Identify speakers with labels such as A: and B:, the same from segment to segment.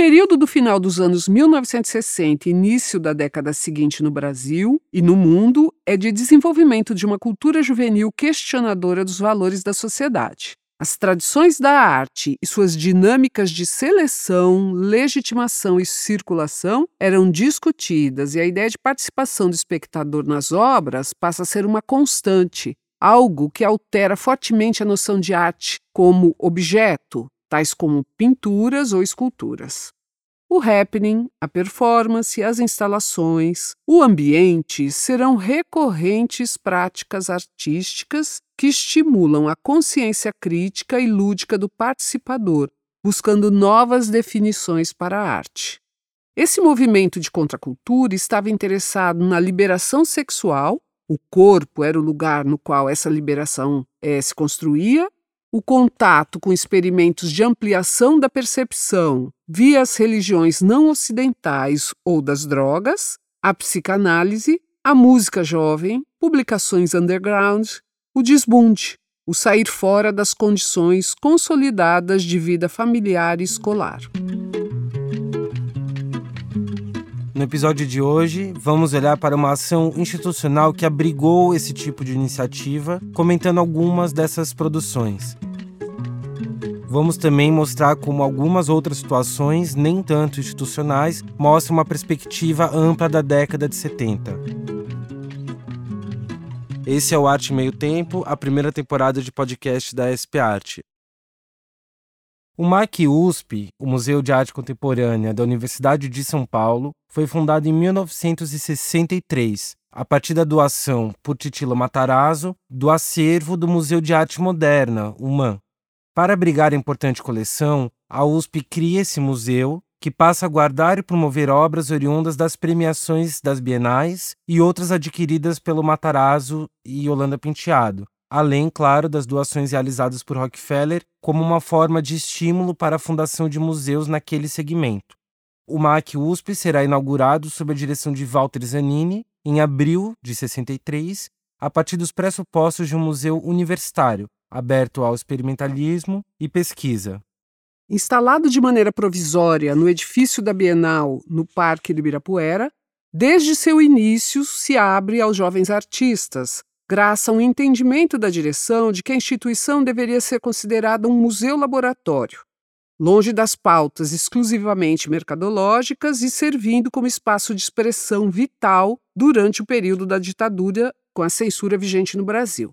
A: período do final dos anos 1960 e início da década seguinte no Brasil e no mundo é de desenvolvimento de uma cultura juvenil questionadora dos valores da sociedade. As tradições da arte e suas dinâmicas de seleção, legitimação e circulação eram discutidas, e a ideia de participação do espectador nas obras passa a ser uma constante, algo que altera fortemente a noção de arte como objeto, tais como pinturas ou esculturas. O happening, a performance, as instalações, o ambiente serão recorrentes práticas artísticas que estimulam a consciência crítica e lúdica do participador, buscando novas definições para a arte. Esse movimento de contracultura estava interessado na liberação sexual, o corpo era o lugar no qual essa liberação é, se construía, o contato com experimentos de ampliação da percepção via as religiões não ocidentais ou das drogas, a psicanálise, a música jovem, publicações underground, o desbunde, o sair fora das condições consolidadas de vida familiar e escolar.
B: No episódio de hoje, vamos olhar para uma ação institucional que abrigou esse tipo de iniciativa, comentando algumas dessas produções. Vamos também mostrar como algumas outras situações, nem tanto institucionais, mostram uma perspectiva ampla da década de 70. Esse é o Arte Meio Tempo, a primeira temporada de podcast da SP Arte. O MAC USP, o Museu de Arte Contemporânea da Universidade de São Paulo, foi fundado em 1963, a partir da doação por Titilo Matarazzo do acervo do Museu de Arte Moderna, o MAN. Para abrigar a importante coleção, a USP cria esse museu que passa a guardar e promover obras oriundas das premiações das bienais e outras adquiridas pelo Matarazzo e Yolanda Penteado, além, claro, das doações realizadas por Rockefeller como uma forma de estímulo para a fundação de museus naquele segmento. O MAC USP será inaugurado sob a direção de Walter Zanini em abril de 63, a partir dos pressupostos de um museu universitário, aberto ao experimentalismo e pesquisa.
A: Instalado de maneira provisória no edifício da Bienal, no Parque de Ibirapuera, desde seu início se abre aos jovens artistas, graças a um entendimento da direção de que a instituição deveria ser considerada um museu-laboratório, longe das pautas exclusivamente mercadológicas e servindo como espaço de expressão vital durante o período da ditadura com a censura vigente no Brasil.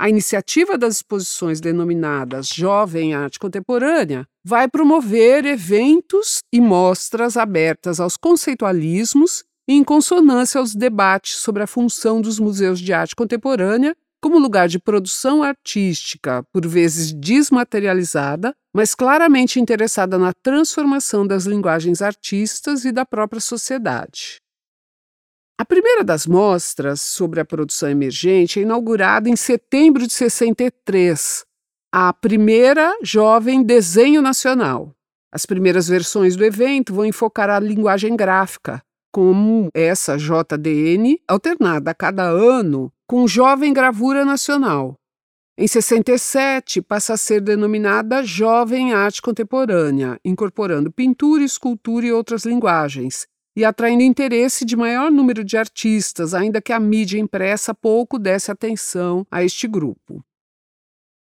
A: A iniciativa das exposições denominadas Jovem Arte Contemporânea vai promover eventos e mostras abertas aos conceitualismos em consonância aos debates sobre a função dos museus de arte contemporânea como lugar de produção artística, por vezes desmaterializada, mas claramente interessada na transformação das linguagens artistas e da própria sociedade. A primeira das mostras sobre a produção emergente é inaugurada em setembro de 63, a primeira Jovem Desenho Nacional. As primeiras versões do evento vão enfocar a linguagem gráfica, como essa JDN, alternada a cada ano com Jovem Gravura Nacional. Em 67, passa a ser denominada Jovem Arte Contemporânea, incorporando pintura, escultura e outras linguagens, e atraindo interesse de maior número de artistas, ainda que a mídia impressa pouco desse atenção a este grupo.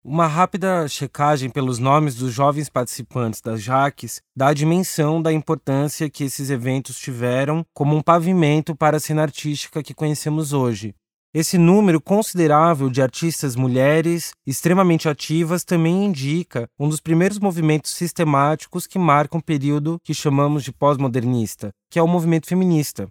B: Uma rápida checagem pelos nomes dos jovens participantes das Jaques dá a dimensão da importância que esses eventos tiveram como um pavimento para a cena artística que conhecemos hoje. Esse número considerável de artistas mulheres extremamente ativas também indica um dos primeiros movimentos sistemáticos que marcam o período que chamamos de pós-modernista, que é o movimento feminista.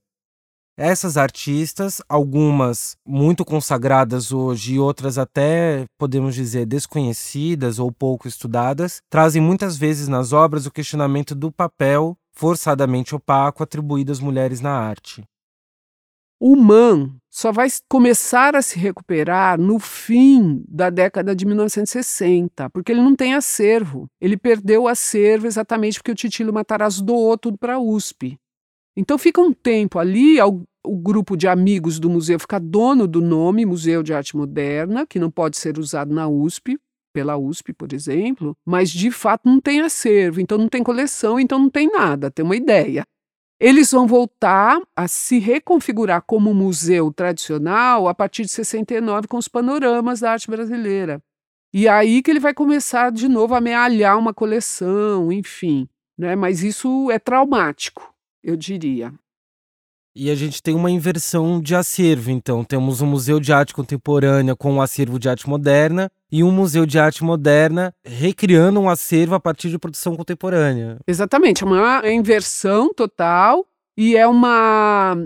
B: Essas artistas, algumas muito consagradas hoje e outras até, podemos dizer, desconhecidas ou pouco estudadas, trazem muitas vezes nas obras o questionamento do papel forçadamente opaco atribuído às mulheres na arte.
A: O MAN só vai começar a se recuperar no fim da década de 1960, porque ele não tem acervo. Ele perdeu o acervo exatamente porque o Titilo Matarazzo doou tudo para a USP. Então fica um tempo ali, o grupo de amigos do museu fica dono do nome Museu de Arte Moderna, que não pode ser usado na USP, pela USP, por exemplo, mas de fato não tem acervo, então não tem coleção, então não tem nada, tem uma ideia. Eles vão voltar a se reconfigurar como museu tradicional a partir de 69 com os panoramas da arte brasileira. E aí que ele vai começar de novo a amealhar uma coleção, enfim. Né? Mas isso é traumático, eu diria.
B: E a gente tem uma inversão de acervo, então. Temos um museu de arte contemporânea com um acervo de arte moderna e um museu de arte moderna recriando um acervo a partir de produção contemporânea.
A: Exatamente, é uma inversão total e é uma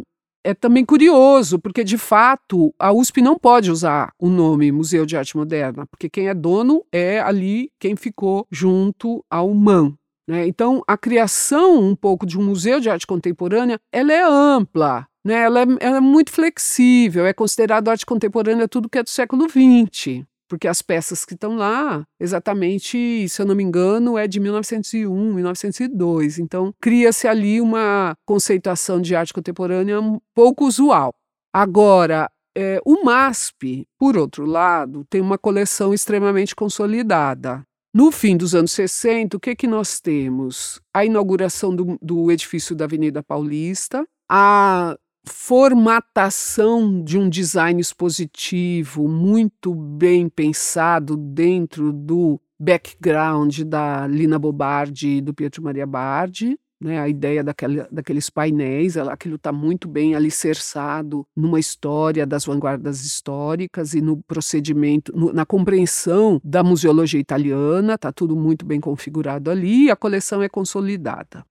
A: é também curioso, porque de fato a USP não pode usar o nome Museu de Arte Moderna, porque quem é dono é ali quem ficou junto ao MAN, né? Então, a criação um pouco de um museu de arte contemporânea, ela é ampla, né? ela, é, ela é muito flexível, é considerado arte contemporânea tudo que é do século XX, porque as peças que estão lá, exatamente, se eu não me engano, é de 1901, 1902. Então, cria-se ali uma conceituação de arte contemporânea um pouco usual. Agora, é, o MASP, por outro lado, tem uma coleção extremamente consolidada. No fim dos anos 60, o que, que nós temos? A inauguração do, do edifício da Avenida Paulista, a formatação de um design expositivo muito bem pensado dentro do background da Lina Bobardi e do Pietro Maria Bardi, né, a ideia daquele, daqueles painéis, aquilo está muito bem alicerçado numa história das vanguardas históricas e no procedimento, no, na compreensão da museologia italiana, está tudo muito bem configurado ali e a coleção é consolidada.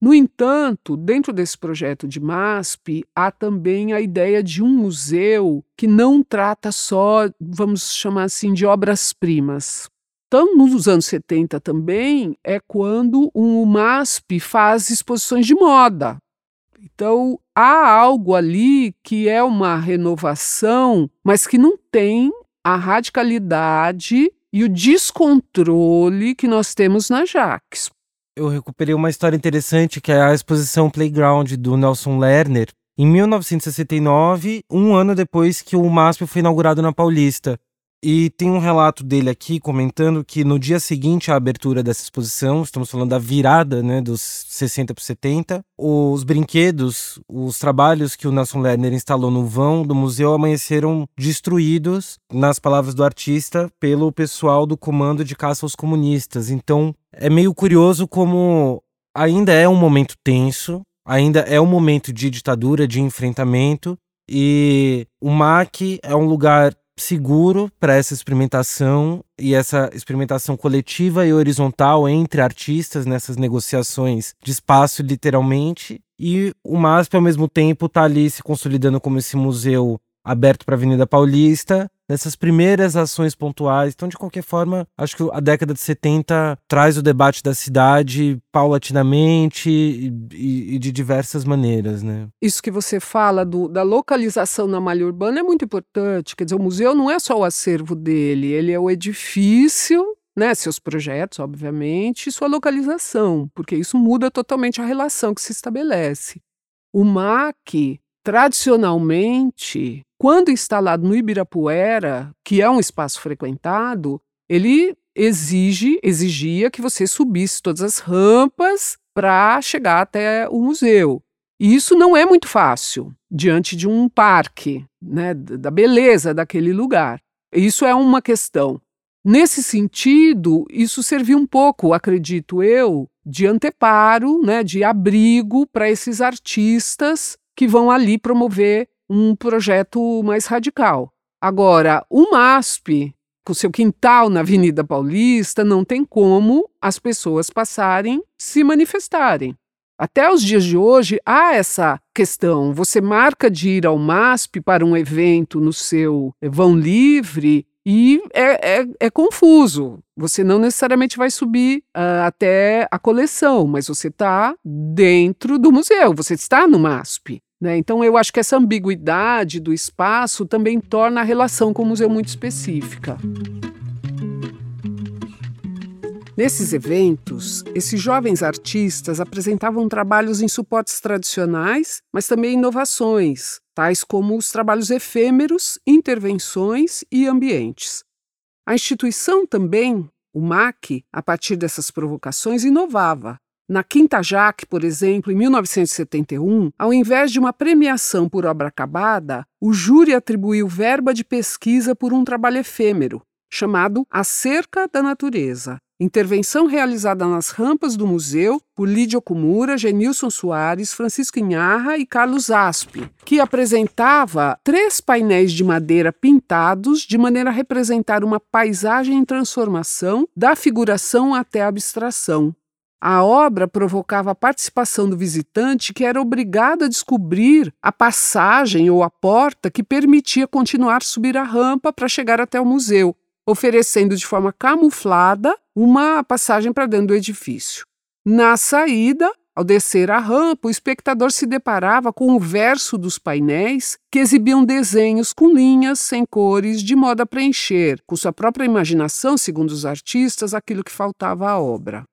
A: No entanto, dentro desse projeto de MASP, há também a ideia de um museu que não trata só, vamos chamar assim, de obras-primas. Então, nos anos 70 também é quando o MASP faz exposições de moda. Então, há algo ali que é uma renovação, mas que não tem a radicalidade e o descontrole que nós temos na Jaques.
B: Eu recuperei uma história interessante que é a exposição Playground do Nelson Lerner, em 1969, um ano depois que o MASP foi inaugurado na Paulista. E tem um relato dele aqui comentando que no dia seguinte à abertura dessa exposição, estamos falando da virada né, dos 60 para 70, os brinquedos, os trabalhos que o Nelson Lerner instalou no vão do museu amanheceram destruídos, nas palavras do artista, pelo pessoal do Comando de Caça aos Comunistas. Então é meio curioso como ainda é um momento tenso, ainda é um momento de ditadura, de enfrentamento, e o MAC é um lugar seguro para essa experimentação e essa experimentação coletiva e horizontal entre artistas nessas negociações de espaço, literalmente. E o MASP, ao mesmo tempo, está ali se consolidando como esse museu aberto para a Avenida Paulista, nessas primeiras ações pontuais. Então, de qualquer forma, acho que a década de 70 traz o debate da cidade paulatinamente e, e, e de diversas maneiras, né?
A: Isso que você fala do, da localização na malha urbana é muito importante. Quer dizer, o museu não é só o acervo dele, ele é o edifício né, seus projetos, obviamente, e sua localização, porque isso muda totalmente a relação que se estabelece. O MAC, tradicionalmente, quando instalado no Ibirapuera, que é um espaço frequentado, ele exige, exigia que você subisse todas as rampas para chegar até o museu. E isso não é muito fácil diante de um parque, né, da beleza daquele lugar. Isso é uma questão. Nesse sentido, isso serviu um pouco, acredito eu, de anteparo, né, de abrigo para esses artistas que vão ali promover um projeto mais radical. Agora, o MASP, com seu quintal na Avenida Paulista, não tem como as pessoas passarem, se manifestarem. Até os dias de hoje há essa questão. Você marca de ir ao MASP para um evento no seu vão livre e é, é, é confuso. Você não necessariamente vai subir uh, até a coleção, mas você está dentro do museu, você está no MASP. Né? Então, eu acho que essa ambiguidade do espaço também torna a relação com o museu muito específica. Nesses eventos, esses jovens artistas apresentavam trabalhos em suportes tradicionais, mas também inovações, tais como os trabalhos efêmeros, intervenções e ambientes. A instituição também, o MAC, a partir dessas provocações, inovava. Na Quinta Jaque, por exemplo, em 1971, ao invés de uma premiação por obra acabada, o júri atribuiu verba de pesquisa por um trabalho efêmero, chamado A Cerca da Natureza. Intervenção realizada nas rampas do museu por Lídia Okumura, Genilson Soares, Francisco Inharra e Carlos Aspe, que apresentava três painéis de madeira pintados de maneira a representar uma paisagem em transformação, da figuração até a abstração, a obra provocava a participação do visitante, que era obrigado a descobrir a passagem ou a porta que permitia continuar subir a rampa para chegar até o museu, oferecendo de forma camuflada uma passagem para dentro do edifício. Na saída, ao descer a rampa, o espectador se deparava com o verso dos painéis que exibiam desenhos com linhas sem cores, de modo a preencher, com sua própria imaginação, segundo os artistas, aquilo que faltava à obra.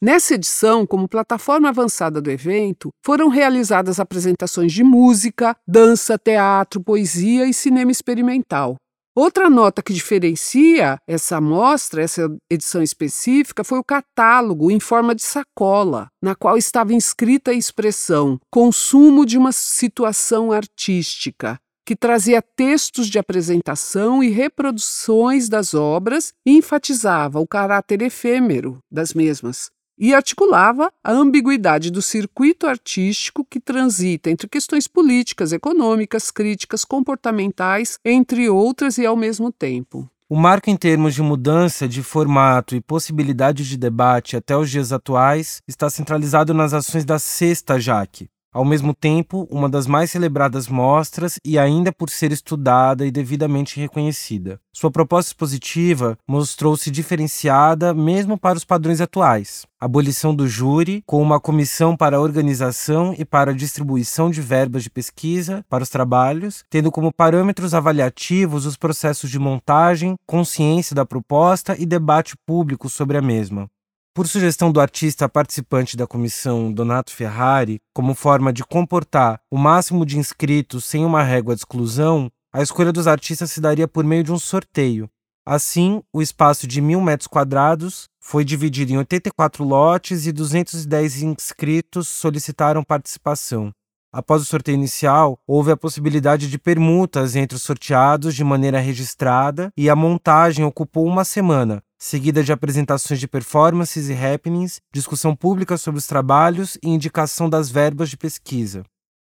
A: Nessa edição, como plataforma avançada do evento, foram realizadas apresentações de música, dança, teatro, poesia e cinema experimental. Outra nota que diferencia essa amostra, essa edição específica, foi o catálogo em forma de sacola, na qual estava inscrita a expressão consumo de uma situação artística, que trazia textos de apresentação e reproduções das obras e enfatizava o caráter efêmero das mesmas, e articulava a ambiguidade do circuito artístico que transita entre questões políticas, econômicas, críticas, comportamentais, entre outras, e ao mesmo tempo.
B: O marco em termos de mudança de formato e possibilidade de debate até os dias atuais está centralizado nas ações da Sexta Jaque, ao mesmo tempo, uma das mais celebradas mostras e ainda por ser estudada e devidamente reconhecida. Sua proposta expositiva mostrou-se diferenciada mesmo para os padrões atuais. Abolição do júri, com uma comissão para a organização e para a distribuição de verbas de pesquisa para os trabalhos, tendo como parâmetros avaliativos os processos de montagem, consciência da proposta e debate público sobre a mesma. Por sugestão do artista participante da comissão Donato Ferrari, como forma de comportar o máximo de inscritos sem uma régua de exclusão, a escolha dos artistas se daria por meio de um sorteio. Assim, o espaço de mil metros quadrados foi dividido em 84 lotes e 210 inscritos solicitaram participação. Após o sorteio inicial, houve a possibilidade de permutas entre os sorteados de maneira registrada e a montagem ocupou uma semana, seguida de apresentações de performances e happenings, discussão pública sobre os trabalhos e indicação das verbas de pesquisa.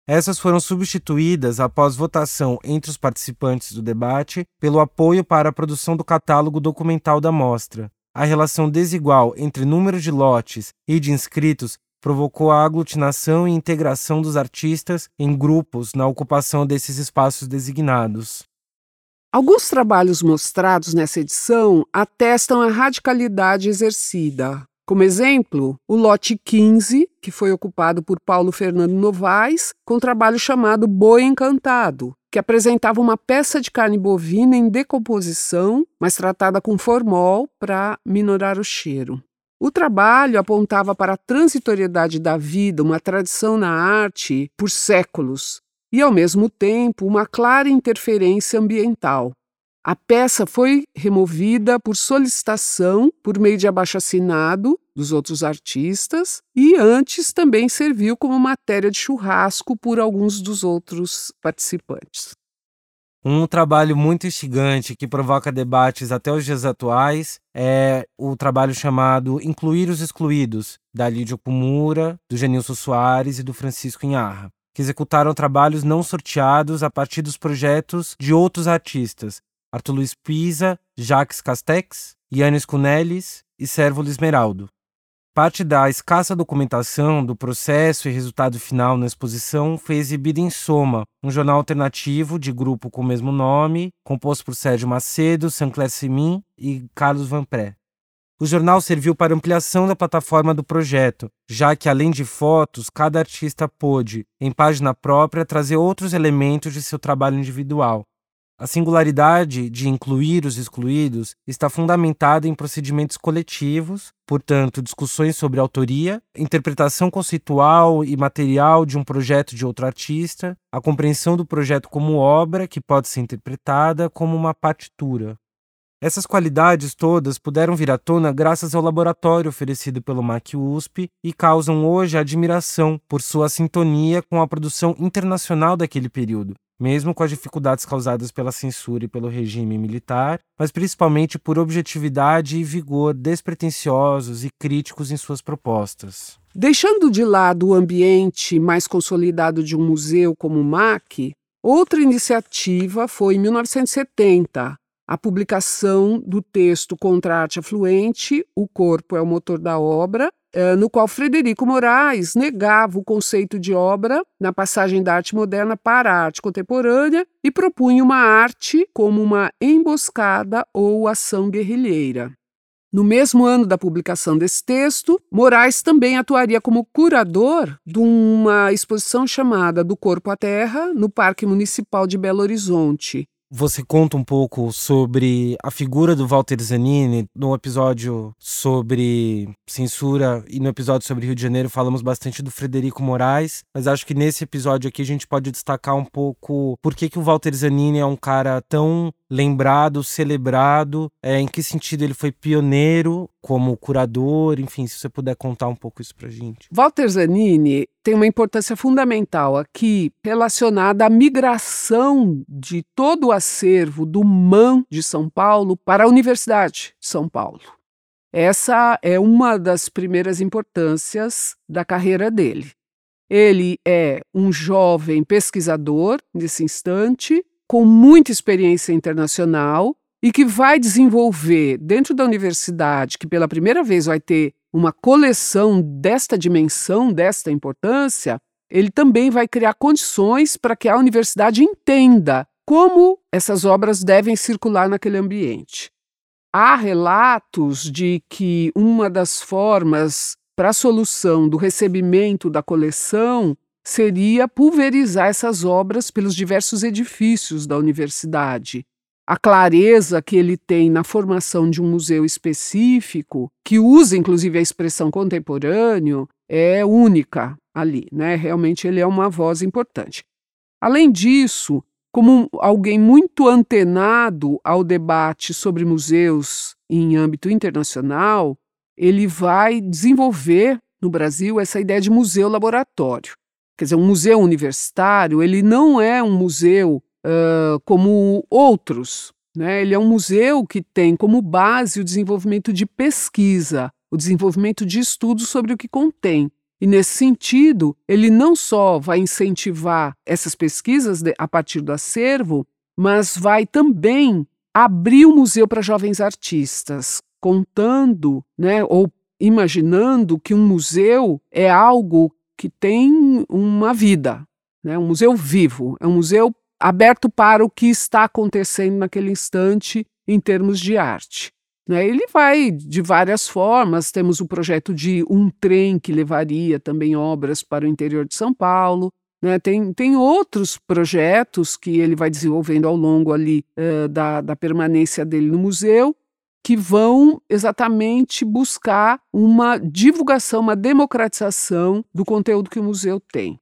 B: Essas foram substituídas, após votação entre os participantes do debate, pelo apoio para a produção do catálogo documental da mostra. A relação desigual entre número de lotes e de inscritos provocou a aglutinação e integração dos artistas em grupos na ocupação desses espaços designados.
A: Alguns trabalhos mostrados nessa edição atestam a radicalidade exercida. Como exemplo, o lote 15, que foi ocupado por Paulo Fernando Novaes, com um trabalho chamado Boi Encantado, que apresentava uma peça de carne bovina em decomposição, mas tratada com formol para minorar o cheiro. O trabalho apontava para a transitoriedade da vida, uma tradição na arte por séculos, e, ao mesmo tempo, uma clara interferência ambiental. A peça foi removida por solicitação por meio de abaixo-assinado dos outros artistas e antes também serviu como matéria de churrasco por alguns dos outros participantes.
B: Um trabalho muito instigante que provoca debates até os dias atuais é o trabalho chamado Incluir os Excluídos, da Lídia Kumura, do Genilson Soares e do Francisco Inharra que executaram trabalhos não sorteados a partir dos projetos de outros artistas, Arthur Luiz Pisa, Jacques Castex, Yannis Cunelis e Servo Esmeraldo. Parte da escassa documentação do processo e resultado final na exposição foi exibida em Soma, um jornal alternativo de grupo com o mesmo nome, composto por Sérgio Macedo, Sancler Simin e Carlos Vanpré. O jornal serviu para ampliação da plataforma do projeto, já que, além de fotos, cada artista pôde, em página própria, trazer outros elementos de seu trabalho individual. A singularidade de incluir os excluídos está fundamentada em procedimentos coletivos, portanto, discussões sobre autoria, interpretação conceitual e material de um projeto de outro artista, a compreensão do projeto como obra que pode ser interpretada como uma partitura. Essas qualidades todas puderam vir à tona graças ao laboratório oferecido pelo MAC USP e causam hoje admiração por sua sintonia com a produção internacional daquele período, mesmo com as dificuldades causadas pela censura e pelo regime militar, mas principalmente por objetividade e vigor despretensiosos e críticos em suas propostas.
A: Deixando de lado o ambiente mais consolidado de um museu como o MAC, outra iniciativa foi em 1970, a publicação do texto Contra a Arte Afluente, O Corpo é o Motor da Obra, eh, no qual Frederico Moraes negava o conceito de obra na passagem da arte moderna para a arte contemporânea e propunha uma arte como uma emboscada ou ação guerrilheira. No mesmo ano da publicação desse texto, Moraes também atuaria como curador de uma exposição chamada Do Corpo à Terra, no Parque Municipal de Belo Horizonte,
B: você conta um pouco sobre a figura do Walter Zanini no episódio sobre censura e no episódio sobre Rio de Janeiro falamos bastante do Frederico Moraes, mas acho que nesse episódio aqui a gente pode destacar um pouco por que, que o Walter Zanini é um cara tão lembrado, celebrado, é, em que sentido ele foi pioneiro como curador, enfim, se você puder contar um pouco isso pra gente.
A: Walter Zanini tem uma importância fundamental aqui relacionada à migração de todo o acervo do MAN de São Paulo para a Universidade de São Paulo. Essa é uma das primeiras importâncias da carreira dele. Ele é um jovem pesquisador nesse instante, com muita experiência internacional e que vai desenvolver dentro da universidade, que pela primeira vez vai ter uma coleção desta dimensão, desta importância, ele também vai criar condições para que a universidade entenda como essas obras devem circular naquele ambiente. Há relatos de que uma das formas para a solução do recebimento da coleção seria pulverizar essas obras pelos diversos edifícios da universidade. A clareza que ele tem na formação de um museu específico, que usa inclusive a expressão contemporâneo, é única ali, né? Realmente ele é uma voz importante. Além disso, como alguém muito antenado ao debate sobre museus em âmbito internacional, ele vai desenvolver no Brasil essa ideia de museu laboratório. Quer dizer, um museu universitário, ele não é um museu uh, como outros. Né? Ele é um museu que tem como base o desenvolvimento de pesquisa, o desenvolvimento de estudos sobre o que contém. E nesse sentido, ele não só vai incentivar essas pesquisas a partir do acervo, mas vai também abrir o museu para jovens artistas, contando, né, ou imaginando que um museu é algo que tem uma vida, né? um museu vivo, é um museu aberto para o que está acontecendo naquele instante em termos de arte. Né? Ele vai de várias formas. Temos o projeto de um trem que levaria também obras para o interior de São Paulo. Né? Tem, tem outros projetos que ele vai desenvolvendo ao longo ali uh, da, da permanência dele no museu que vão exatamente buscar uma divulgação, uma democratização do conteúdo que o museu tem.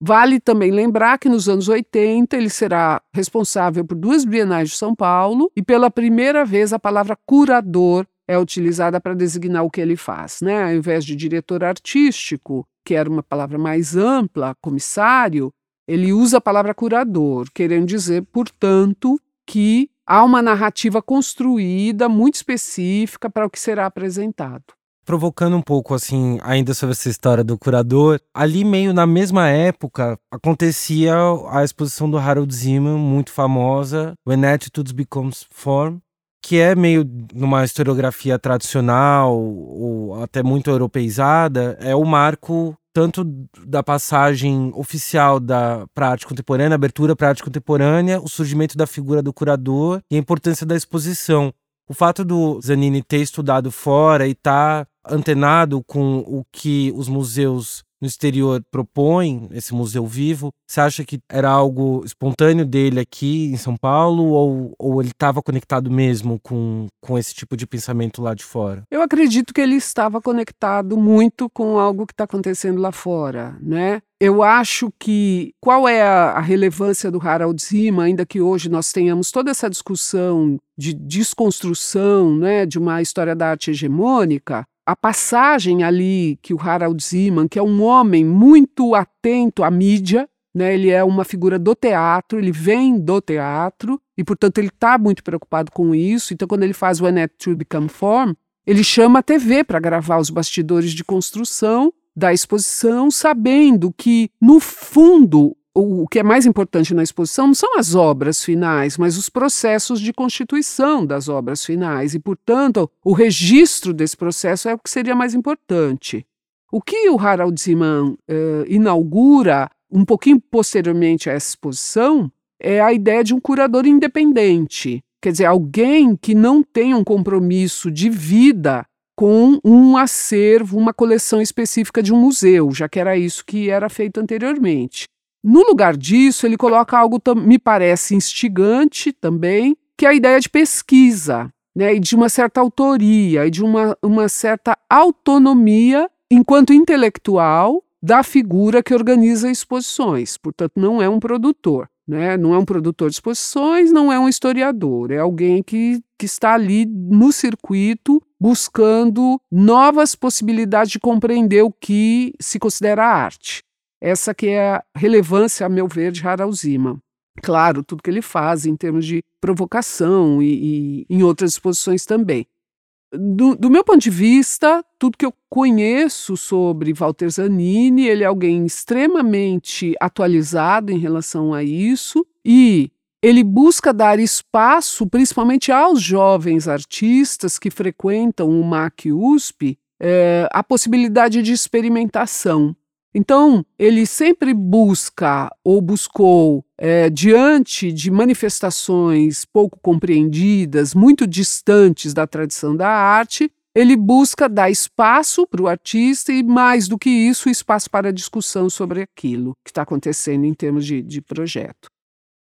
A: Vale também lembrar que nos anos 80 ele será responsável por duas bienais de São Paulo e pela primeira vez a palavra curador é utilizada para designar o que ele faz, né? Ao invés de diretor artístico, que era uma palavra mais ampla, comissário, ele usa a palavra curador, querendo dizer, portanto, que há uma narrativa construída muito específica para o que será apresentado.
B: Provocando um pouco, assim, ainda sobre essa história do curador, ali meio na mesma época acontecia a exposição do Harold Ziman, muito famosa, When Attitudes Becomes Form, que é meio numa historiografia tradicional ou até muito europeizada, é o marco tanto da passagem oficial da para arte contemporânea, abertura para arte contemporânea, o surgimento da figura do curador e a importância da exposição. O fato do Zanini ter estudado fora e estar tá antenado com o que os museus no exterior propõe esse museu vivo? Você acha que era algo espontâneo dele aqui em São Paulo ou, ou ele estava conectado mesmo com, com esse tipo de pensamento lá de fora?
A: Eu acredito que ele estava conectado muito com algo que está acontecendo lá fora, né? Eu acho que qual é a, a relevância do Harald Zima, ainda que hoje nós tenhamos toda essa discussão de desconstrução né, de uma história da arte hegemônica, a passagem ali que o Harald Zeman, que é um homem muito atento à mídia, né, ele é uma figura do teatro, ele vem do teatro e, portanto, ele está muito preocupado com isso. Então, quando ele faz o Annette to Become Form, ele chama a TV para gravar os bastidores de construção da exposição, sabendo que, no fundo, o que é mais importante na exposição não são as obras finais, mas os processos de constituição das obras finais. E, portanto, o registro desse processo é o que seria mais importante. O que o Harald Zeman uh, inaugura um pouquinho posteriormente a essa exposição é a ideia de um curador independente. Quer dizer, alguém que não tem um compromisso de vida com um acervo, uma coleção específica de um museu, já que era isso que era feito anteriormente. No lugar disso, ele coloca algo, me parece, instigante também, que é a ideia de pesquisa, né, e de uma certa autoria, e de uma, uma certa autonomia enquanto intelectual da figura que organiza exposições. Portanto, não é um produtor. Né? Não é um produtor de exposições, não é um historiador, é alguém que, que está ali no circuito buscando novas possibilidades de compreender o que se considera arte. Essa que é a relevância, a meu ver, de Harald Zima. Claro, tudo que ele faz em termos de provocação e, e em outras exposições também. Do, do, meu ponto de vista, tudo que eu conheço sobre Walter Zanini, ele é alguém extremamente atualizado em relação a isso e ele busca dar espaço, principalmente aos jovens artistas que frequentam o MAC USP, é, a possibilidade de experimentação. Então, ele sempre busca ou buscou, é, diante de manifestações pouco compreendidas, muito distantes da tradição da arte, ele busca dar espaço para o artista e, mais do que isso, espaço para discussão sobre aquilo que está acontecendo em termos de, de projeto.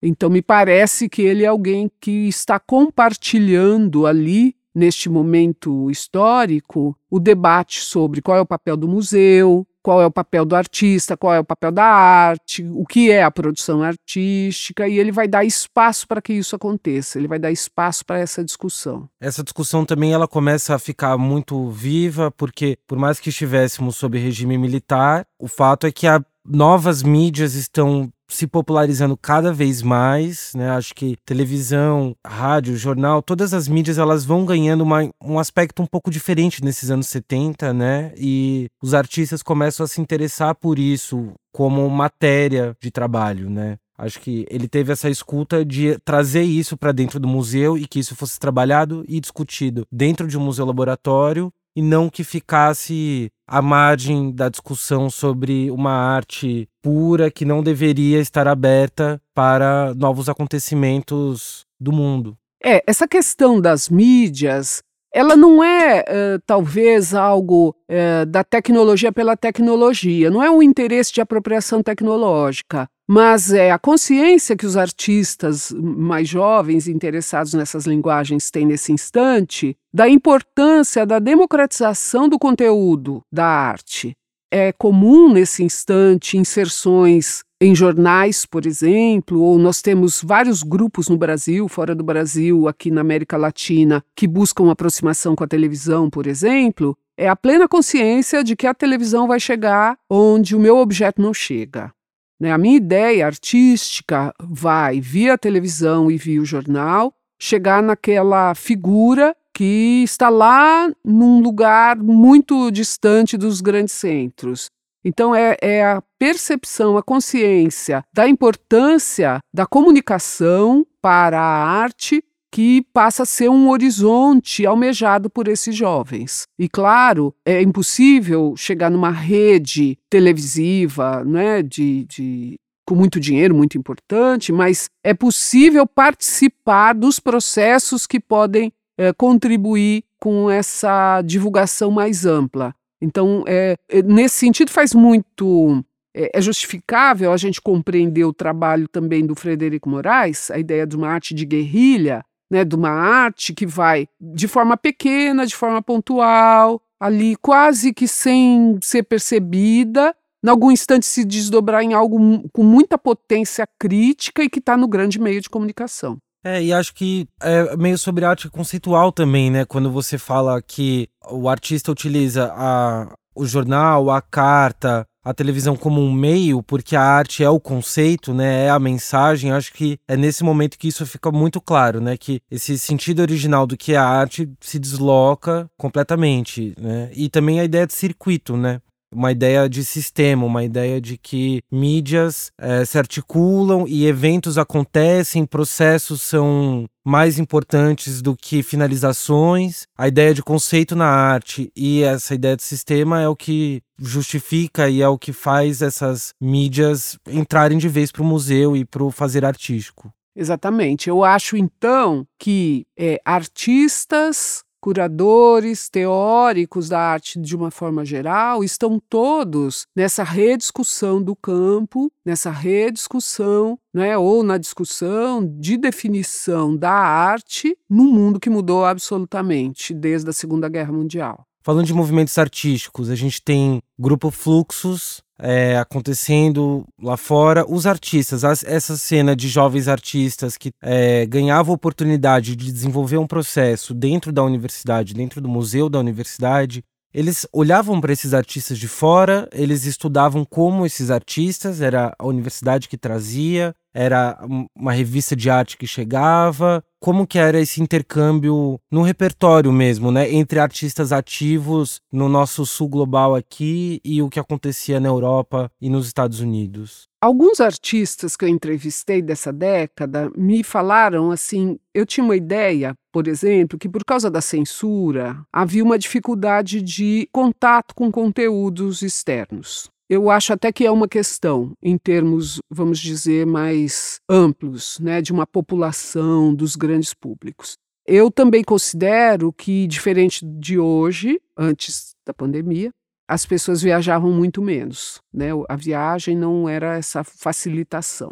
A: Então, me parece que ele é alguém que está compartilhando ali neste momento histórico, o debate sobre qual é o papel do museu, qual é o papel do artista, qual é o papel da arte, o que é a produção artística, e ele vai dar espaço para que isso aconteça, ele vai dar espaço para essa discussão.
B: Essa discussão também ela começa a ficar muito viva, porque por mais que estivéssemos sob regime militar, o fato é que a novas mídias estão se popularizando cada vez mais, né? Acho que televisão, rádio, jornal, todas as mídias elas vão ganhando uma, um aspecto um pouco diferente nesses anos 70, né? E os artistas começam a se interessar por isso como matéria de trabalho, né? Acho que ele teve essa escuta de trazer isso para dentro do museu e que isso fosse trabalhado e discutido dentro de um museu laboratório e não que ficasse à margem da discussão sobre uma arte pura que não deveria estar aberta para novos acontecimentos do mundo.
A: É, essa questão das mídias, ela não é uh, talvez algo uh, da tecnologia pela tecnologia, não é um interesse de apropriação tecnológica mas é a consciência que os artistas mais jovens interessados nessas linguagens têm nesse instante da importância da democratização do conteúdo da arte. É comum nesse instante inserções em jornais, por exemplo, ou nós temos vários grupos no Brasil, fora do Brasil, aqui na América Latina, que buscam aproximação com a televisão, por exemplo, é a plena consciência de que a televisão vai chegar onde o meu objeto não chega. Né? A minha ideia artística vai, via televisão e via o jornal, chegar naquela figura que está lá num lugar muito distante dos grandes centros. Então, é, é, a percepção, a consciência da importância da comunicação para a arte que passa a ser um horizonte almejado por esses jovens. E claro, é impossível chegar numa rede televisiva, né, de, de com muito dinheiro, muito importante, mas é possível participar dos processos que podem é, contribuir com essa divulgação mais ampla. Então, é, é, nesse sentido, faz muito. É, é justificável a gente compreender o trabalho também do Frederico Moraes, a ideia de uma arte de guerrilha, né, de uma arte que vai de forma pequena, de forma pontual, ali quase que sem ser percebida, em algum instante se desdobrar em algo com muita potência crítica e que está no grande meio de comunicação.
B: É, e acho que é meio sobre arte conceitual também, né? Quando você fala que o artista utiliza a, o jornal, a carta, a televisão como um meio, porque a arte é o conceito, né? É a mensagem. Acho que é nesse momento que isso fica muito claro, né? Que esse sentido original do que é a arte se desloca completamente, né? E também a ideia de circuito, né? Uma ideia de sistema, uma ideia de que mídias é, se articulam e eventos acontecem, processos são mais importantes do que finalizações. A ideia de conceito na arte e essa ideia de sistema é o que justifica e é o que faz essas mídias entrarem de vez para o museu e para o fazer artístico.
A: Exatamente. Eu acho então que é, artistas curadores, teóricos da arte de uma forma geral, estão todos nessa rediscussão do campo, nessa rediscussão, né, ou na discussão de definição da arte num mundo que mudou absolutamente desde a Segunda Guerra Mundial.
B: Falando de movimentos artísticos, a gente tem Grupo Fluxos, é, acontecendo lá fora. Os artistas, as, essa cena de jovens artistas que é, ganhavam oportunidade de desenvolver um processo dentro da universidade, dentro do museu da universidade, eles olhavam para esses artistas de fora, eles estudavam como esses artistas, era a universidade que trazia, era uma revista de arte que chegava, como que era esse intercâmbio no repertório mesmo, né, entre artistas ativos no nosso sul global aqui e o que acontecia na Europa e nos Estados Unidos.
A: Alguns artistas que eu entrevistei dessa década me falaram assim: eu tinha uma ideia, por exemplo, que por causa da censura havia uma dificuldade de contato com conteúdos externos. Eu acho até que é uma questão, em termos, vamos dizer, mais amplos, né, de uma população, dos grandes públicos. Eu também considero que, diferente de hoje, antes da pandemia, as pessoas viajavam muito menos. Né? A viagem não era essa facilitação.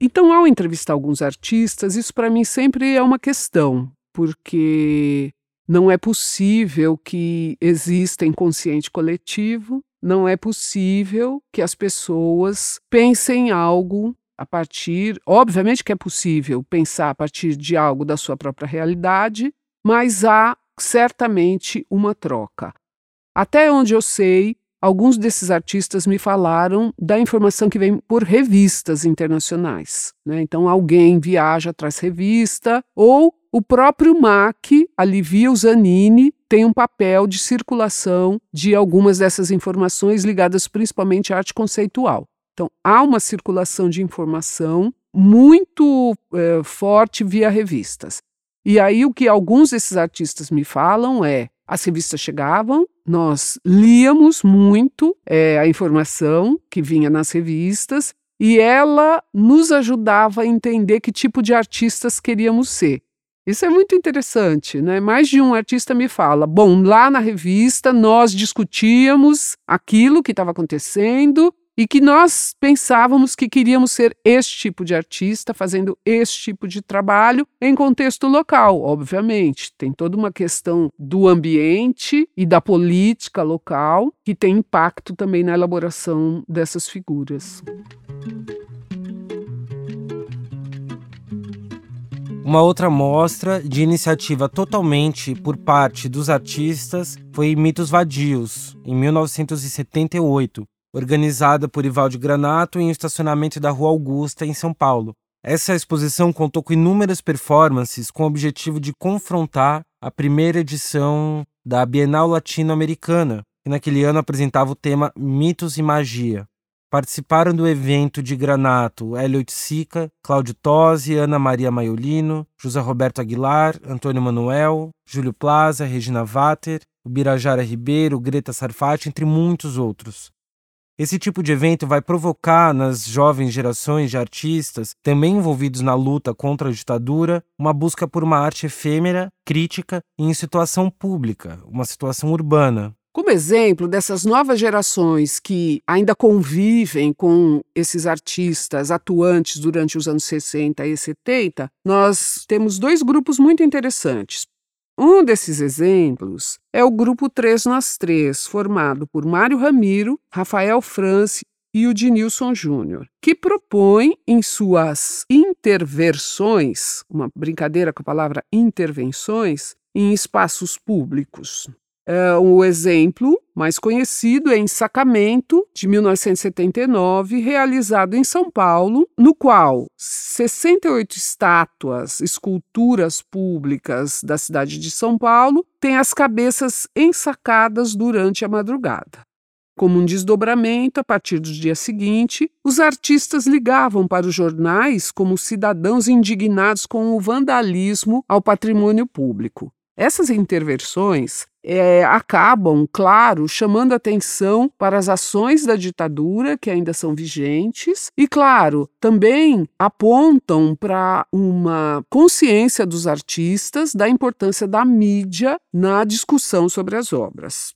A: Então, ao entrevistar alguns artistas, isso para mim sempre é uma questão, porque não é possível que exista inconsciente coletivo, não é possível que as pessoas pensem algo a partir. Obviamente que é possível pensar a partir de algo da sua própria realidade, mas há certamente uma troca. Até onde eu sei, alguns desses artistas me falaram da informação que vem por revistas internacionais. Né? Então, alguém viaja, traz revista, ou o próprio MAC, Alivia Zanini, tem um papel de circulação de algumas dessas informações ligadas principalmente à arte conceitual. Então, há uma circulação de informação muito é, forte via revistas. E aí, o que alguns desses artistas me falam é: as revistas chegavam, nós líamos muito é, a informação que vinha nas revistas e ela nos ajudava a entender que tipo de artistas queríamos ser. Isso é muito interessante, né? Mais de um artista me fala: bom, lá na revista nós discutíamos aquilo que estava acontecendo e que nós pensávamos que queríamos ser este tipo de artista, fazendo este tipo de trabalho em contexto local, obviamente. Tem toda uma questão do ambiente e da política local que tem impacto também na elaboração dessas figuras.
B: Uma outra mostra de iniciativa totalmente por parte dos artistas foi Mitos Vadios, em 1978, organizada por Ivaldo Granato em um estacionamento da Rua Augusta, em São Paulo. Essa exposição contou com inúmeras performances com o objetivo de confrontar a primeira edição da Bienal Latino-Americana, que naquele ano apresentava o tema Mitos e Magia. Participaram do evento de Granato Hélio Sica, Cláudio Tosi, Ana Maria Maiolino, José Roberto Aguilar, Antônio Manuel, Júlio Plaza, Regina Vater, Birajara Ribeiro, Greta Sarfati, entre muitos outros. Esse tipo de evento vai provocar nas jovens gerações de artistas, também envolvidos na luta contra a ditadura, uma busca por uma arte efêmera, crítica e em situação pública, uma situação urbana.
A: Como exemplo dessas novas gerações que ainda convivem com esses artistas atuantes durante os anos 60 e 70, nós temos dois grupos muito interessantes. Um desses exemplos é o grupo Três nas Três, formado por Mário Ramiro, Rafael France e o Dinilson Júnior, que propõe em suas interversões, uma brincadeira com a palavra intervenções, em espaços públicos. O exemplo mais conhecido é em Sacamento, de 1979, realizado em São Paulo, no qual 68 estátuas, esculturas públicas da cidade de São Paulo têm as cabeças ensacadas durante a madrugada. Como um desdobramento, a partir do dia seguinte, os artistas ligavam para os jornais como cidadãos indignados com o vandalismo ao patrimônio público. Essas intervenções é, acabam, claro, chamando atenção para as ações da ditadura que ainda são vigentes e, claro, também apontam para uma consciência dos artistas da importância da mídia na discussão sobre as obras.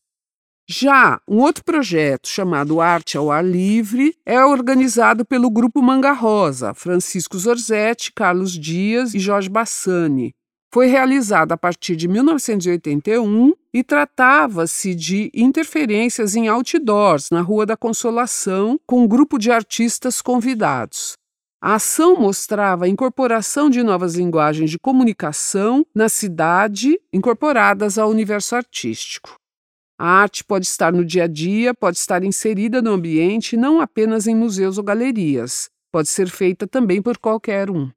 A: Já um outro projeto chamado Arte ao Ar Livre é organizado pelo Grupo Manga Rosa, Francisco Zorzetti, Carlos Dias e Jorge Bassani, foi realizada a partir de 1981 e tratava-se de interferências em outdoors na Rua da Consolação com um grupo de artistas convidados. A ação mostrava a incorporação de novas linguagens de comunicação na cidade, incorporadas ao universo artístico. A arte pode estar no dia a dia, pode estar inserida no ambiente, não apenas em museus ou galerias. Pode ser feita também por qualquer um.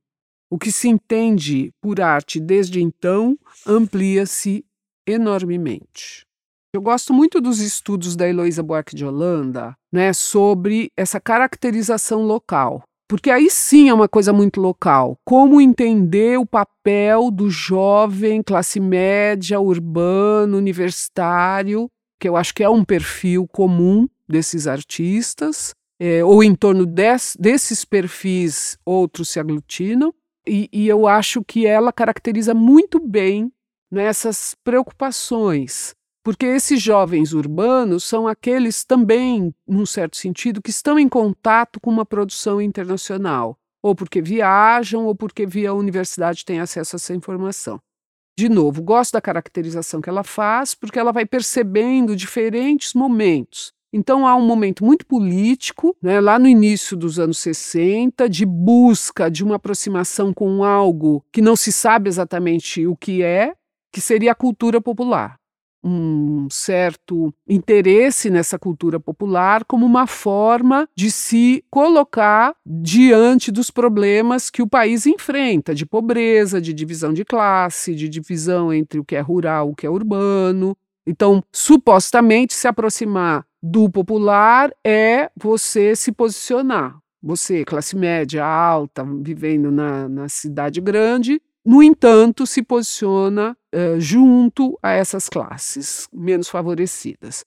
A: O que se entende por arte desde então amplia-se enormemente. Eu gosto muito dos estudos da Heloísa Buarque de Holanda né, sobre essa caracterização local. Porque aí sim é uma coisa muito local. Como entender o papel do jovem, classe média, urbano, universitário, que eu acho que é um perfil comum desses artistas, é, ou em torno des, desses perfis outros se aglutinam, e, e eu acho que ela caracteriza muito bem nessas preocupações, porque esses jovens urbanos são aqueles também, num certo sentido, que estão em contato com uma produção internacional, ou porque viajam, ou porque via universidade têm acesso a essa informação. De novo, gosto da caracterização que ela faz, porque ela vai percebendo diferentes momentos então há um momento muito político, né, lá no início dos anos 60, de busca de uma aproximação com algo que não se sabe exatamente o que é, que seria a cultura popular. Um certo interesse nessa cultura popular como uma forma de se colocar diante dos problemas que o país enfrenta, de pobreza, de divisão de classe, de divisão entre o que é rural e o que é urbano. Então, supostamente, se aproximar do popular é você se posicionar. Você, classe média, alta, vivendo na, na cidade grande, no entanto, se posiciona uh, junto a essas classes menos favorecidas.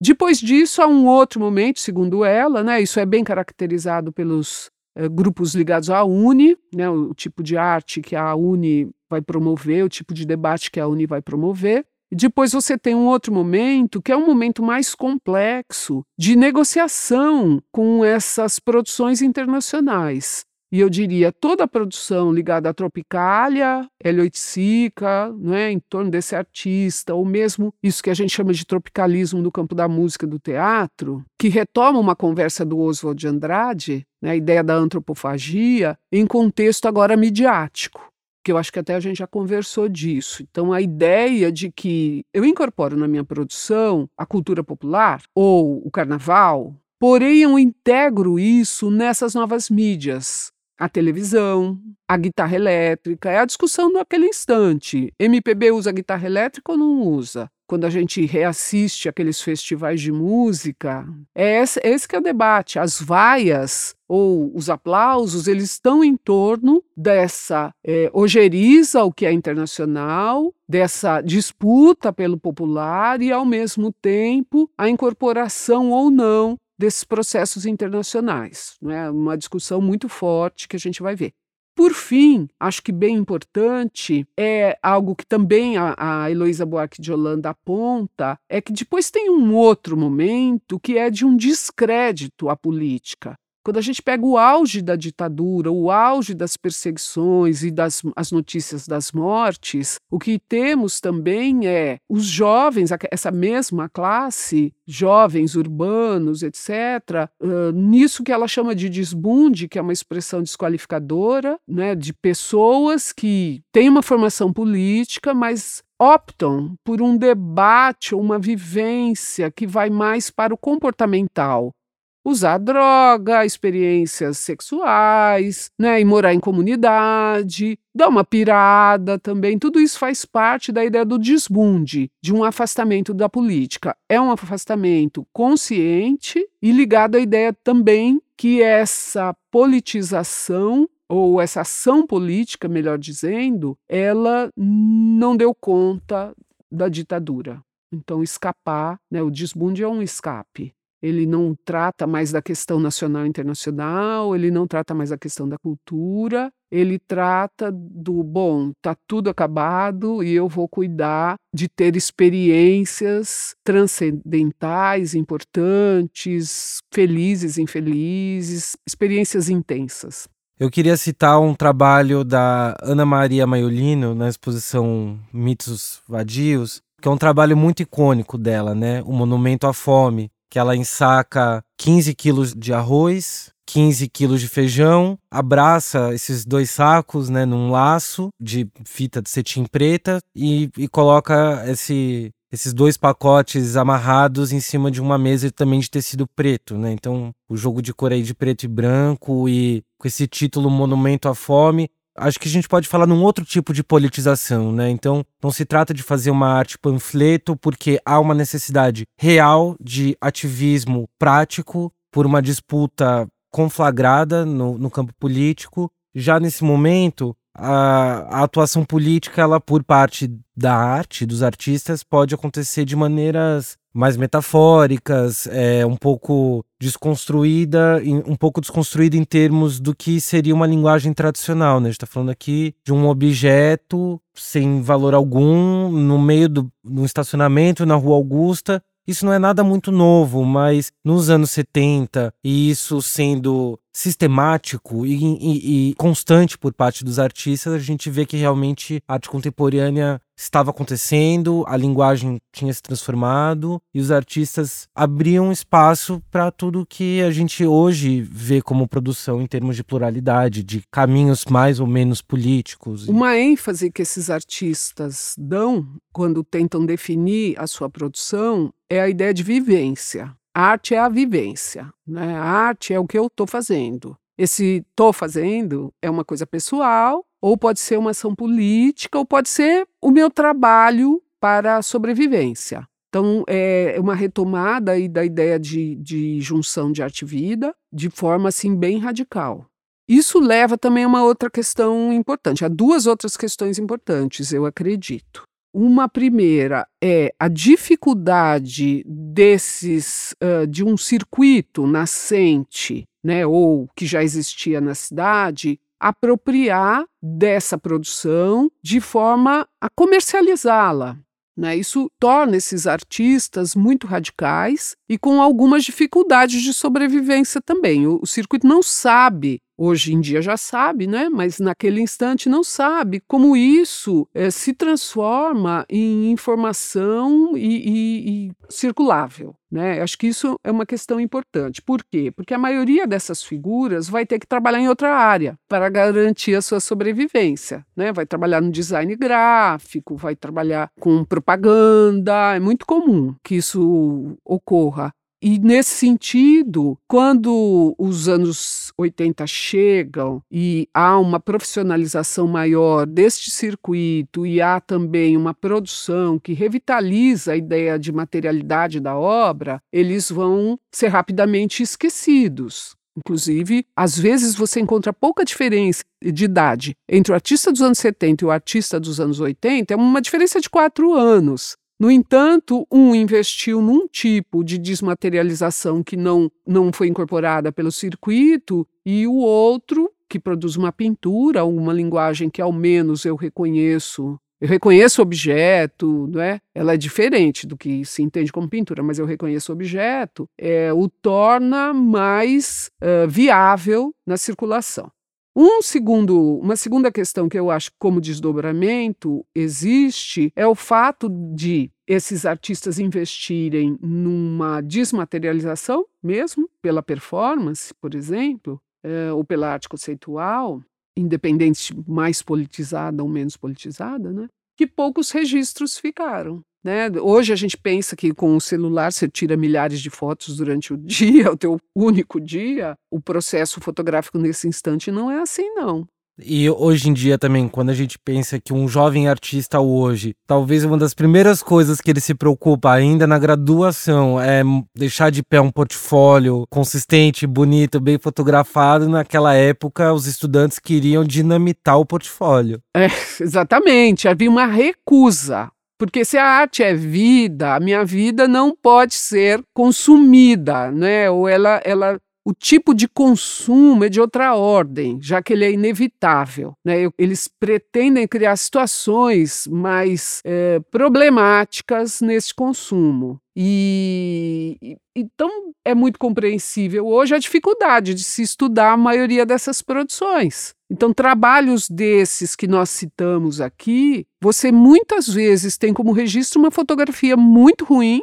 A: Depois disso, há um outro momento, segundo ela, né, isso é bem caracterizado pelos uh, grupos ligados à UNE, né, o, tipo de arte que a UNE vai promover, o tipo de debate que a UNE vai promover, depois você tem um outro momento que é um momento mais complexo de negociação com essas produções internacionais. E eu diria toda a produção ligada à Tropicália, Hélio Sica, é, em torno desse artista, ou mesmo isso que a gente chama de tropicalismo no campo da música do teatro, que retoma uma conversa do Oswald de Andrade, né, a ideia da antropofagia, em contexto agora midiático que eu acho que até a gente já conversou disso. Então, a ideia de que eu incorporo na minha produção a cultura popular ou o carnaval, porém eu integro isso nessas novas mídias. A televisão, a guitarra elétrica, é a discussão naquele instante. MPB usa guitarra elétrica ou não usa? Quando a gente reassiste aqueles festivais de música, é esse, esse que é o debate. As vaias ou os aplausos, eles estão em torno dessa é, ojeriza o que é internacional, dessa disputa pelo popular e, ao mesmo tempo, a incorporação ou não desses processos internacionais. É uma discussão muito forte que a gente vai ver. Por fim, acho que bem importante, é algo que também a, a Heloísa Buarque de Holanda aponta, é que depois tem um outro momento que é de um descrédito à política. Quando a gente pega o auge da ditadura, o auge das perseguições e das as notícias das mortes, o que temos também é os jovens, essa mesma classe, jovens urbanos, etc., uh, nisso que ela chama de desbunde, que é uma expressão desqualificadora, né, de pessoas que têm uma formação política, mas optam por um debate ou uma vivência que vai mais para o comportamental, usar droga, experiências sexuais, né, e morar em comunidade, dar uma pirada também. Tudo isso faz parte da ideia do desbunde, de um afastamento da política. É um afastamento consciente e ligado à ideia também que essa politização ou essa ação política, melhor dizendo, ela não deu conta da ditadura. Então, escapar, né, o desbunde é um escape ele não trata mais da questão nacional e internacional, ele não trata mais da questão da cultura, ele trata do bom, tá tudo acabado e eu vou cuidar de ter experiências transcendentais, importantes, felizes, infelizes, experiências intensas.
B: Eu queria citar um trabalho da Ana Maria Maiolino na exposição Mitos Vadios, que é um trabalho muito icônico dela, né? O Monumento à Fome, que ela ensaca 15 quilos de arroz, 15 quilos de feijão, abraça esses dois sacos né, num laço de fita de cetim preta e, e coloca esse, esses dois pacotes amarrados em cima de uma mesa também de tecido preto, né? Então, o jogo de cor aí de preto e branco e com esse título Monumento à Fome, acho que a gente pode falar num outro tipo de politização, né? Então, não se trata de fazer uma arte panfleto, porque há uma necessidade real de ativismo prático por uma disputa conflagrada no, no campo político. Já nesse momento, a, a, atuação política, ela por parte da arte, dos artistas, pode acontecer de maneiras mais metafóricas, é, um pouco desconstruída, um pouco desconstruída em termos do que seria uma linguagem tradicional. Né? A gente está falando aqui de um objeto sem valor algum, no meio do, do estacionamento, na Rua Augusta, isso não é nada muito novo, mas nos anos 70, e isso sendo sistemático e, e, e, constante por parte dos artistas, a gente vê que realmente a arte contemporânea estava acontecendo, a linguagem tinha se transformado e os artistas abriam espaço para tudo que a gente hoje vê como produção em termos de pluralidade, de caminhos mais ou menos políticos.
A: Uma ênfase que esses artistas dão quando tentam definir a sua produção é a ideia de vivência. A arte é a vivência, né? A arte é o que eu estou fazendo. Esse estou fazendo é uma coisa pessoal ou pode ser uma ação política, ou pode ser o meu trabalho para a sobrevivência. Então, é uma retomada aí da ideia de, de junção de arte e vida de forma assim bem radical. Isso leva também a uma outra questão importante, a duas outras questões importantes, eu acredito. Uma primeira é a dificuldade desses uh, de um circuito nascente, né, ou que já existia na cidade, apropriar dessa produção de forma a comercializá-la. Né? Isso torna esses artistas muito radicais e com algumas dificuldades de sobrevivência também. O, o circuito não sabe hoje em dia já sabe, né? mas naquele instante não sabe como isso é, se transforma em informação e, e, e circulável. Né? Acho que isso é uma questão importante. Por quê? Porque a maioria dessas figuras vai ter que trabalhar em outra área para garantir a sua sobrevivência. Né? Vai trabalhar no design gráfico, vai trabalhar com propaganda. É muito comum que isso ocorra. E nesse sentido, quando os anos 80 chegam e há uma profissionalização maior deste circuito e há também uma produção que revitaliza a ideia de materialidade da obra, eles vão ser rapidamente esquecidos. Inclusive, às vezes você encontra pouca diferença de idade entre o artista dos anos 70 e o artista dos anos 80, é uma diferença de quatro anos. No entanto, um investiu num tipo de desmaterialização que não, não foi incorporada pelo circuito e o outro que produz uma pintura, uma linguagem que ao menos eu reconheço eu reconheço o objeto, é? Ela é diferente do que se entende como pintura, mas eu reconheço o objeto, é, o torna mais uh, viável na circulação. Um segundo, uma segunda questão que eu acho como desdobramento existe é o fato de esses artistas investirem numa desmaterialização mesmo, pela performance, por exemplo, é, ou pela arte conceitual, independente mais politizada ou menos politizada, né? que poucos registros ficaram. Né? Hoje a gente pensa que com o celular você tira milhares de fotos durante o dia, o teu único dia. O processo fotográfico nesse instante não é assim, não.
B: E hoje em dia também, quando a gente pensa que um jovem artista hoje, talvez uma das primeiras coisas que ele se preocupa ainda na graduação é deixar de pé um portfólio consistente, bonito, bem fotografado. Naquela época, os estudantes queriam dinamitar o portfólio.
A: É, exatamente. Havia uma recusa. Porque se a arte é vida, a minha vida não pode ser consumida, né? Ou ela, ela o tipo de consumo é de outra ordem, já que ele é inevitável. Né? Eles pretendem criar situações mais é, problemáticas nesse consumo. E, então é muito compreensível hoje a dificuldade de se estudar a maioria dessas produções. Então, trabalhos desses que nós citamos aqui, você muitas vezes tem como registro uma fotografia muito ruim,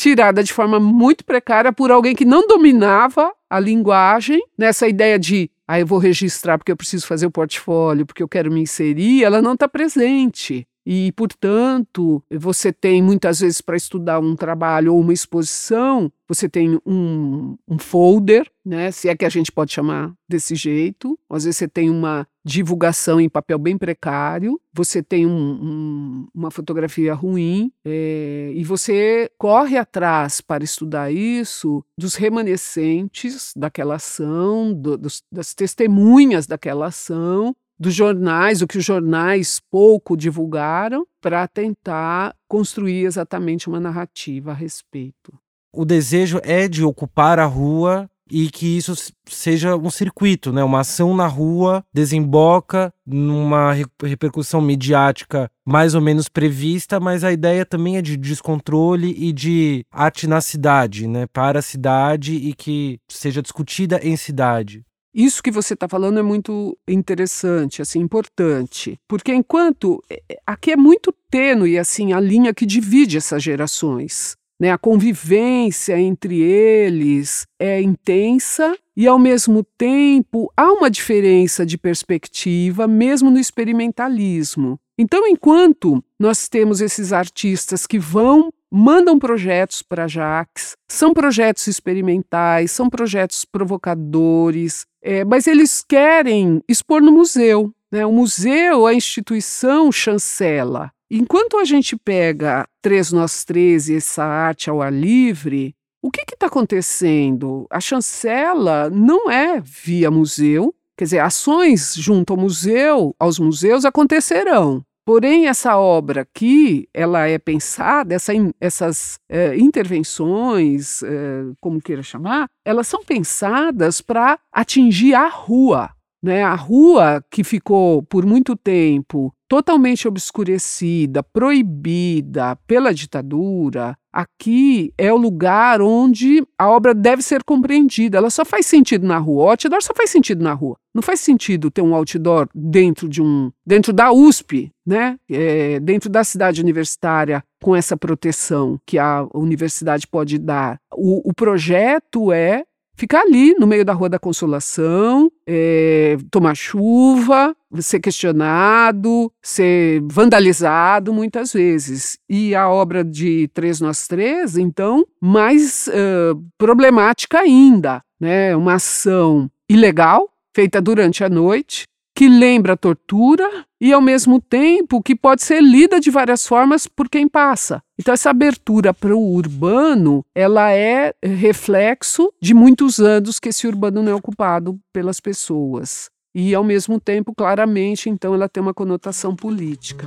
A: tirada de forma muito precária por alguém que não dominava a linguagem, nessa ideia de ah, eu vou registrar porque eu preciso fazer o portfólio, porque eu quero me inserir, ela não está presente. E, portanto, você tem muitas vezes para estudar um trabalho ou uma exposição, você tem um, um, folder, né, se é que a gente pode chamar desse jeito. Às vezes você tem uma divulgação em papel bem precário, você tem um, um, uma fotografia ruim é, e você corre atrás para estudar isso dos remanescentes daquela ação, do, dos, das testemunhas daquela ação dos jornais, o que os jornais pouco divulgaram, para tentar construir exatamente uma narrativa a respeito.
B: O desejo é de ocupar a rua e que isso seja um circuito, né? Uma ação na rua desemboca numa repercussão midiática mais ou menos prevista, mas a ideia também é de descontrole e de arte na cidade, né? Para a cidade e que seja discutida em cidade.
A: Isso que você está falando é muito interessante, assim, importante, porque enquanto é, é, aqui é muito tênue assim a linha que divide essas gerações, né? A convivência entre eles é intensa e ao mesmo tempo há uma diferença de perspectiva, mesmo no experimentalismo. Então, enquanto nós temos esses artistas que vão mandam projetos para Jax, são projetos experimentais, são projetos provocadores, é, mas eles querem expor no museu. Né? O museu, a instituição chancela. Enquanto a gente pega Três Nós Três e essa arte ao ar livre, o que está acontecendo? A chancela não é via museu, quer dizer, ações junto ao museu, aos museus acontecerão, Porém, essa obra aqui, ela é pensada, essa, essas é, intervenções, é, como queira chamar, elas são pensadas para atingir a rua. Né? A rua que ficou por muito tempo totalmente obscurecida, proibida pela ditadura, aqui é o lugar onde a obra deve ser compreendida. Ela só faz sentido na rua. O outdoor só faz sentido na rua. Não faz sentido ter um outdoor dentro de um, dentro da USP, né? É, dentro da cidade universitária com essa proteção que a universidade pode dar. O, o projeto é ficar ali no meio da Rua da Consolação, é, tomar chuva, ser questionado, ser vandalizado muitas vezes. E a obra de Três Nós Três, então, mais uh, problemática ainda. Né? Uma ação ilegal, feita durante a noite, que lembra a tortura e, ao mesmo tempo, que pode ser lida de várias formas por quem passa. Então, essa abertura para o urbano, ela é reflexo de muitos anos que esse urbano não é ocupado pelas pessoas. E, ao mesmo tempo, claramente, então, ela tem uma conotação política.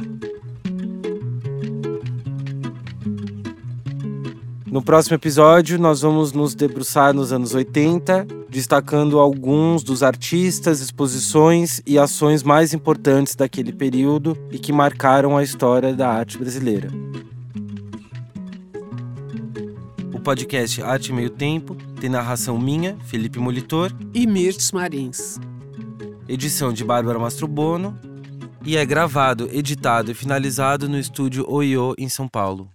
B: No próximo episódio, nós vamos nos debruçar nos anos 80, destacando alguns dos artistas, exposições e ações mais importantes daquele período e que marcaram a história da arte brasileira. O podcast Arte Meio Tempo tem narração minha, Felipe Molitor,
A: E Mirtes Marins.
B: edição de Bárbara Mastrobono e é gravado, editado e finalizado no estúdio Oiô, em São Paulo.